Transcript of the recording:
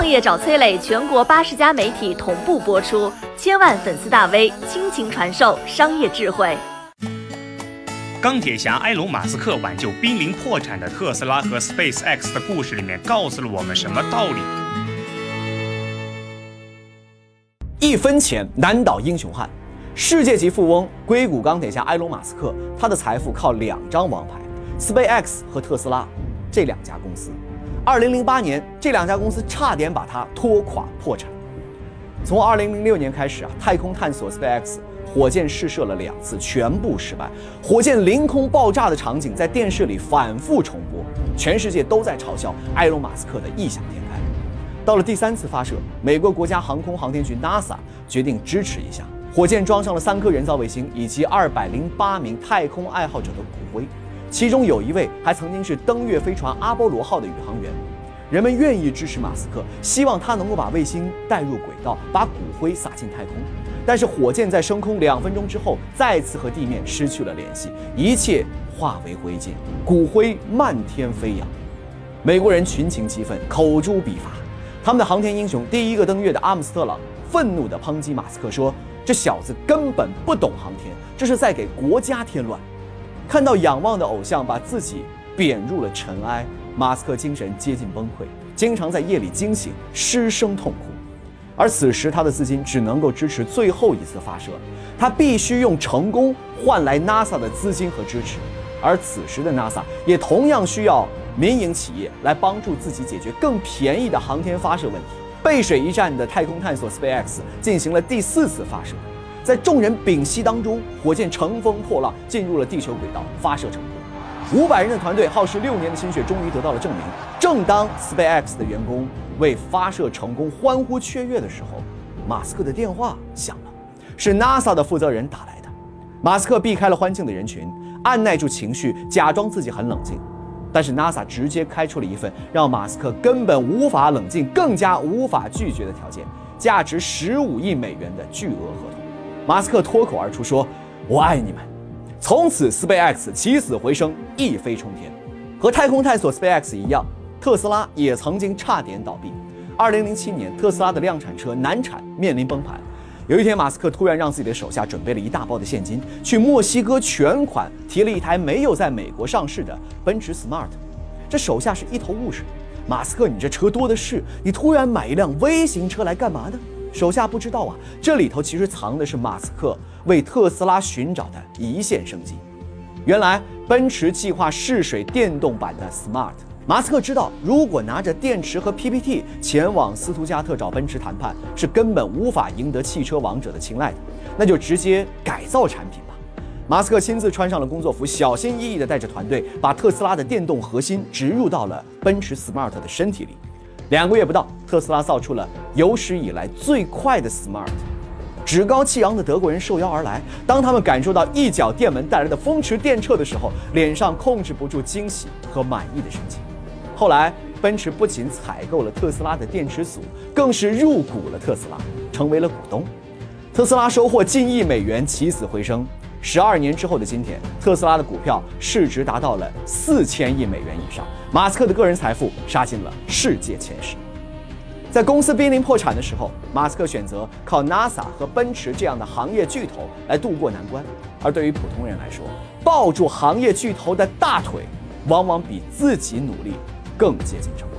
创业找崔磊，全国八十家媒体同步播出，千万粉丝大 V 倾情传授商业智慧。钢铁侠埃隆·马斯克挽救濒临破产的特斯拉和 Space X 的故事里面，告诉了我们什么道理？一分钱难倒英雄汉，世界级富翁硅谷钢铁侠埃隆·马斯克，他的财富靠两张王牌：SpaceX 和特斯拉这两家公司。二零零八年，这两家公司差点把他拖垮破产。从二零零六年开始啊，太空探索 SpaceX。火箭试射了两次，全部失败。火箭凌空爆炸的场景在电视里反复重播，全世界都在嘲笑埃隆·马斯克的异想天开。到了第三次发射，美国国家航空航天局 NASA 决定支持一下，火箭装上了三颗人造卫星以及二百零八名太空爱好者的骨灰，其中有一位还曾经是登月飞船阿波罗号的宇航员。人们愿意支持马斯克，希望他能够把卫星带入轨道，把骨灰撒进太空。但是火箭在升空两分钟之后，再次和地面失去了联系，一切化为灰烬，骨灰漫天飞扬。美国人群情激愤，口诛笔伐。他们的航天英雄，第一个登月的阿姆斯特朗，愤怒地抨击马斯克说：“这小子根本不懂航天，这是在给国家添乱。”看到仰望的偶像把自己贬入了尘埃，马斯克精神接近崩溃，经常在夜里惊醒，失声痛哭。而此时，他的资金只能够支持最后一次发射，他必须用成功换来 NASA 的资金和支持。而此时的 NASA 也同样需要民营企业来帮助自己解决更便宜的航天发射问题。背水一战的太空探索 SpaceX 进行了第四次发射，在众人屏息当中，火箭乘风破浪进入了地球轨道，发射成功。五百人的团队耗时六年的心血，终于得到了证明。正当 SpaceX 的员工为发射成功欢呼雀跃的时候，马斯克的电话响了，是 NASA 的负责人打来的。马斯克避开了欢庆的人群，按耐住情绪，假装自己很冷静。但是 NASA 直接开出了一份让马斯克根本无法冷静、更加无法拒绝的条件，价值十五亿美元的巨额合同。马斯克脱口而出说：“我爱你们。”从此，SpaceX 起死回生，一飞冲天。和太空探索 SpaceX 一样，特斯拉也曾经差点倒闭。2007年，特斯拉的量产车难产，面临崩盘。有一天，马斯克突然让自己的手下准备了一大包的现金，去墨西哥全款提了一台没有在美国上市的奔驰 Smart。这手下是一头雾水：马斯克，你这车多的是，你突然买一辆微型车来干嘛呢？手下不知道啊，这里头其实藏的是马斯克为特斯拉寻找的一线生机。原来奔驰计划试水电动版的 Smart，马斯克知道，如果拿着电池和 PPT 前往斯图加特找奔驰谈判，是根本无法赢得汽车王者的青睐的，那就直接改造产品吧。马斯克亲自穿上了工作服，小心翼翼地带着团队，把特斯拉的电动核心植入到了奔驰 Smart 的身体里。两个月不到，特斯拉造出了有史以来最快的 Smart，趾高气扬的德国人受邀而来。当他们感受到一脚电门带来的风驰电掣的时候，脸上控制不住惊喜和满意的神情。后来，奔驰不仅采购了特斯拉的电池组，更是入股了特斯拉，成为了股东。特斯拉收获近亿美元，起死回生。十二年之后的今天，特斯拉的股票市值达到了四千亿美元以上，马斯克的个人财富杀进了世界前十。在公司濒临破产的时候，马斯克选择靠 NASA 和奔驰这样的行业巨头来渡过难关。而对于普通人来说，抱住行业巨头的大腿，往往比自己努力更接近成功。